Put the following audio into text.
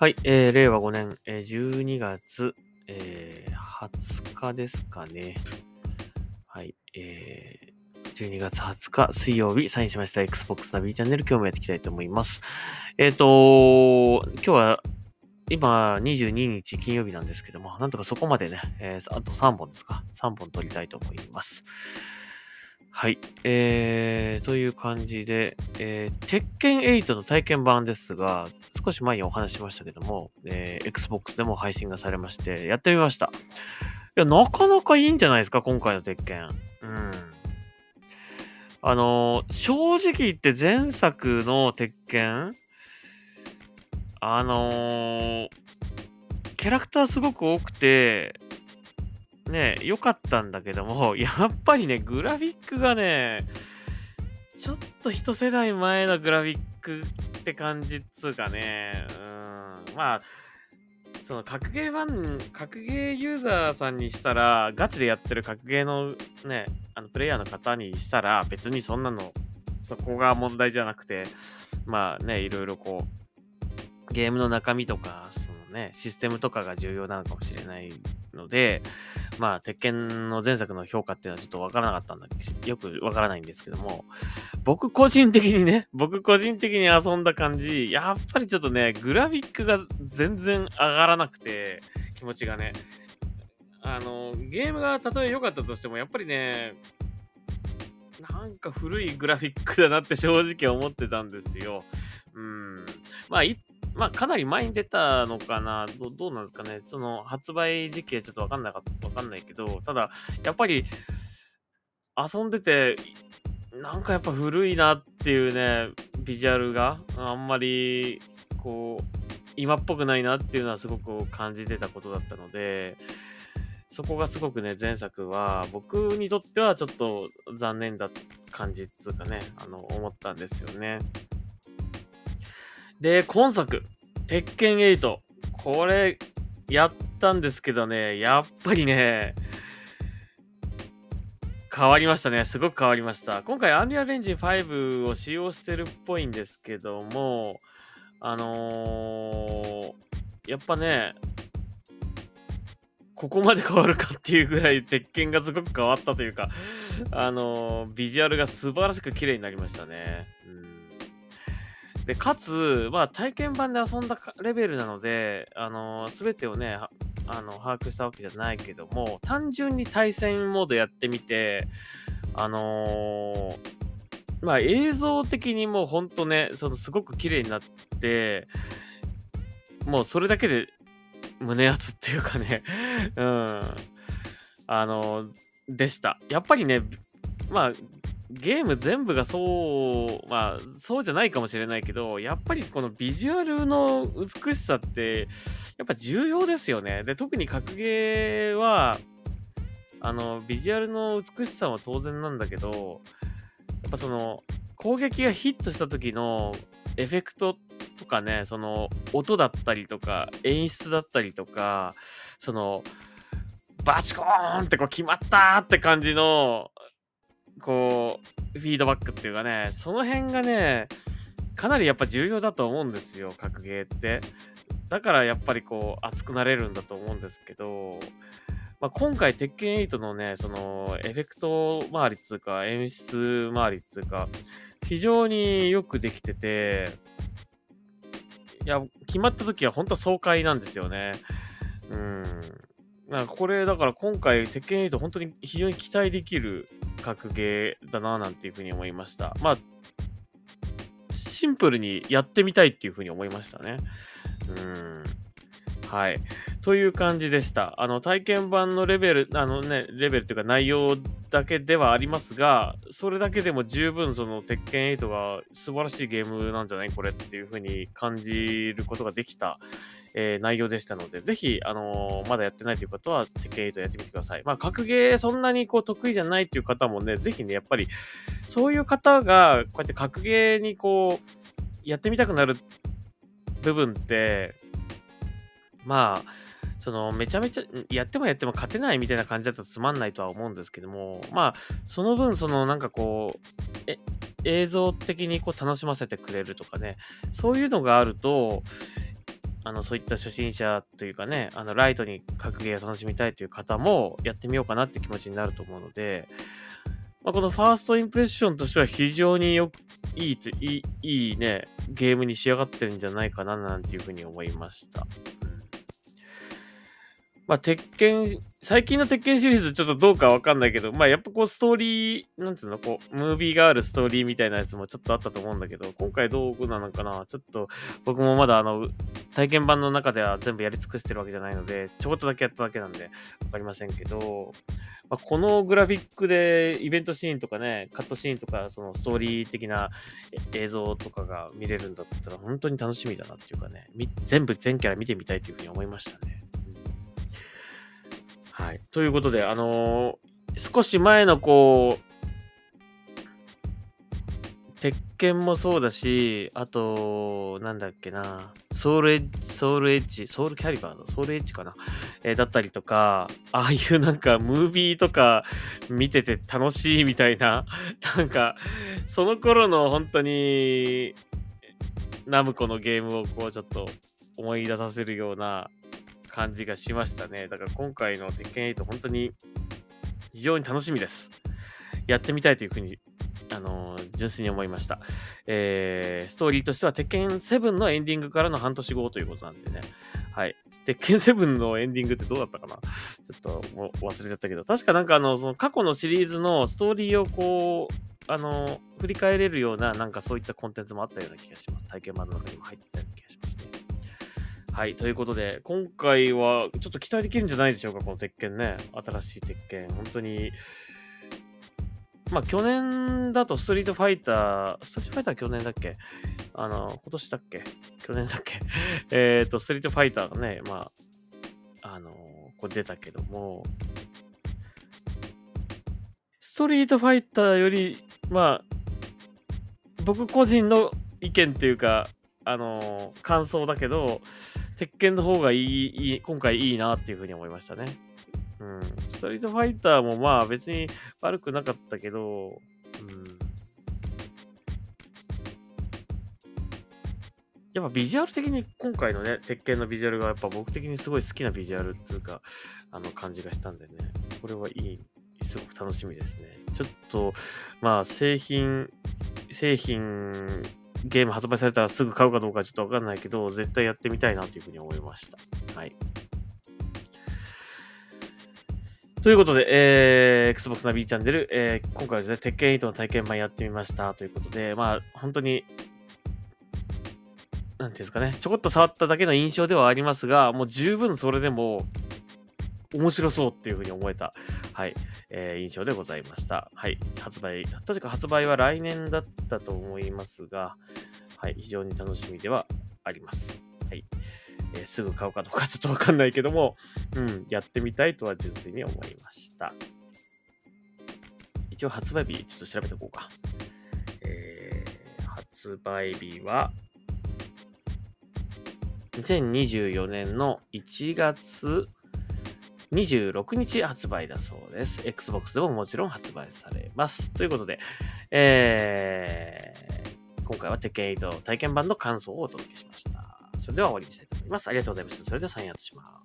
はい、えー、令和5年、えー、12月、えー、20日ですかね。はい、えー、12月20日水曜日、サインしました Xbox ナビチャンネル、今日もやっていきたいと思います。えっ、ー、と今日は、今、22日金曜日なんですけども、なんとかそこまでね、えー、あと3本ですか。3本撮りたいと思います。はい。えー、という感じで、えー、鉄拳8の体験版ですが、少し前にお話ししましたけども、えー、Xbox でも配信がされまして、やってみました。いや、なかなかいいんじゃないですか、今回の鉄拳。うん。あのー、正直言って前作の鉄拳、あのー、キャラクターすごく多くて、ね、良かったんだけども、やっぱりね、グラフィックがね、ちょっと一世代前のグラフィックって感じっつうかね、うん、まあ、その格ゲーファン、格ゲーユーザーさんにしたら、ガチでやってる格ゲーのね、あのプレイヤーの方にしたら、別にそんなの、そこが問題じゃなくて、まあね、いろいろこう、ゲームの中身とか、そのね、システムとかが重要なのかもしれないので、まあ、鉄拳の前作の評価っていうのはちょっとわからなかったんだけど、よくわからないんですけども、僕個人的にね、僕個人的に遊んだ感じ、やっぱりちょっとね、グラフィックが全然上がらなくて、気持ちがね。あの、ゲームがたとえ良かったとしても、やっぱりね、なんか古いグラフィックだなって正直思ってたんですよ。うん。まあ、まあ、かなり前に出たのかなど、どうなんですかね。その、発売時期はちょっとわかんなかった、わかんないけど、ただ、やっぱり、遊んでて、なんかやっぱ古いなっていうね、ビジュアルがあんまり、こう、今っぽくないなっていうのはすごく感じてたことだったので、そこがすごくね、前作は僕にとってはちょっと残念だ感じっていうかね、あの、思ったんですよね。で、今作、鉄拳8。これ、やったんですけどね、やっぱりね、変わりましたね。すごく変わりました。今回、アンリアルエンジン5を使用してるっぽいんですけども、あのー、やっぱね、ここまで変わるかっていうぐらい鉄拳がすごく変わったというか、あのー、ビジュアルが素晴らしく綺麗になりましたね。うん、で、かつ、まあ、体験版で遊んだレベルなので、あのー、全てをね、あの、把握したわけじゃないけども、単純に対戦モードやってみて、あのー、まあ映像的にもうほんとね、そのすごく綺麗になって、もうそれだけで胸熱っていうかね、うん、あの、でした。やっぱりね、まあ、ゲーム全部がそう、まあ、そうじゃないかもしれないけど、やっぱりこのビジュアルの美しさって、やっぱ重要ですよね。で、特に格ゲーは、あの、ビジュアルの美しさは当然なんだけど、やっぱその、攻撃がヒットした時のエフェクトとかね、その、音だったりとか、演出だったりとか、その、バチコーンってこう決まったって感じの、こう、フィードバックっていうかね、その辺がね、かなりやっぱ重要だと思うんですよ、格ゲーって。だからやっぱりこう、熱くなれるんだと思うんですけど、まあ、今回、鉄拳8のね、その、エフェクト周りっつうか、演出周りっつうか、非常によくできてて、いや、決まった時は本当爽快なんですよね。うん。なんかこれ、だから今回、鉄拳8本当に非常に期待できる格ゲーだななんていうふうに思いました。まあ、シンプルにやってみたいっていうふうに思いましたね。うん。はい。という感じでした。あの、体験版のレベル、あのね、レベルっていうか内容だけではありますが、それだけでも十分その鉄拳8が素晴らしいゲームなんじゃない？これっていう風に感じることができた、えー、内容でしたので、ぜひ、あのー、まだやってないという方は鉄拳8やってみてください。まあ、格ゲーそんなにこう得意じゃないっていう方もね、ぜひね、やっぱり、そういう方がこうやって格ゲーにこう、やってみたくなる部分って、まあ、そのめちゃめちゃやってもやっても勝てないみたいな感じだとつまんないとは思うんですけどもまあその分そのなんかこう映像的にこう楽しませてくれるとかねそういうのがあるとあのそういった初心者というかね、あのライトに格ゲーを楽しみたいという方もやってみようかなって気持ちになると思うので、まあ、このファーストインプレッションとしては非常によくいいといいいいね、ゲームに仕上がってるんじゃないかななんていうふうに思いました。まあ、鉄拳、最近の鉄拳シリーズちょっとどうかわかんないけど、まあ、やっぱこうストーリー、なんつうの、こう、ムービーがあるストーリーみたいなやつもちょっとあったと思うんだけど、今回どうなのかな？ちょっと僕もまだあの、体験版の中では全部やり尽くしてるわけじゃないので、ちょこっとだけやっただけなんで、わかりませんけど、まあ、このグラフィックでイベントシーンとかね、カットシーンとか、そのストーリー的な映像とかが見れるんだったら、本当に楽しみだなっていうかね、全部全キャラ見てみたいというふうに思いましたね。い。ということで、あのー、少し前のこう、鉄拳もそうだし、あと、なんだっけな、ソウルエッジ、ソウルエッジ、ソウルキャリバーだ、ソウルエッジかな、えー、だったりとか、ああいう なんかムービーとか見てて楽しいみたいな、なんか、その頃の本当に、ナムコのゲームをこうちょっと思い出させるような感じがしましたね。だから今回の鉄拳8本当に非常に楽しみです。やってみたいというふうに、あのー、純粋に思いました。えー、ストーリーとしては鉄拳7のエンディングからの半年後ということなんでね。はい。鉄拳7のエンディングってどうだったかな？ちょっと忘れちゃったけど、確かなんかあの、その過去のシリーズのストーリーをこう、あの、振り返れるような、なんかそういったコンテンツもあったような気がします。体験版の中にも入ってたような気がしますね。はい、ということで、今回はちょっと期待できるんじゃないでしょうか、この鉄拳ね。新しい鉄拳。本当に。まあ、去年だとストリートファイター、ストリートファイター去年だっけ？あの、今年だっけ？去年だっけ？えっと、ストリートファイターがね、まあ、あの、これ出たけども、ストリートファイターより、まあ、僕個人の意見っていうか、あの感想だけど、鉄拳の方がいい、今回いいなっていうふうに思いましたね。うん。ストリートファイターもまあ別に悪くなかったけど、うん。やっぱビジュアル的に今回のね、鉄拳のビジュアルがやっぱ僕的にすごい好きなビジュアルっていうか、あの感じがしたんでね、これはいい、すごく楽しみですね。ちょっと、まあ製品、製品ゲーム発売されたらすぐ買うかどうかちょっとわかんないけど、絶対やってみたいなというふうに思いました。はい。ということで、えー、Xbox ナビチャンネル、えー、今回はですね、鉄拳8の体験版やってみましたということで、まあ、本当に、なんていうんですかね、ちょこっと触っただけの印象ではありますが、もう十分それでも、面白そうっていうふうに思えた、はい、えー、印象でございました。はい、発売、確か発売は来年だったと思いますが、はい、非常に楽しみではあります。はい。えー、すぐ買うかどうかちょっとわかんないけども、うん、やってみたいとは純粋に思いました。一応発売日、ちょっと調べておこうか。えー、発売日は、2024年の1月26日発売だそうです。Xbox でももちろん発売されます。ということで、えー、今回は鉄拳8体験版の感想をお届けしました。それでは終わりにしたいと思います。ありがとうございました。それでは再発します。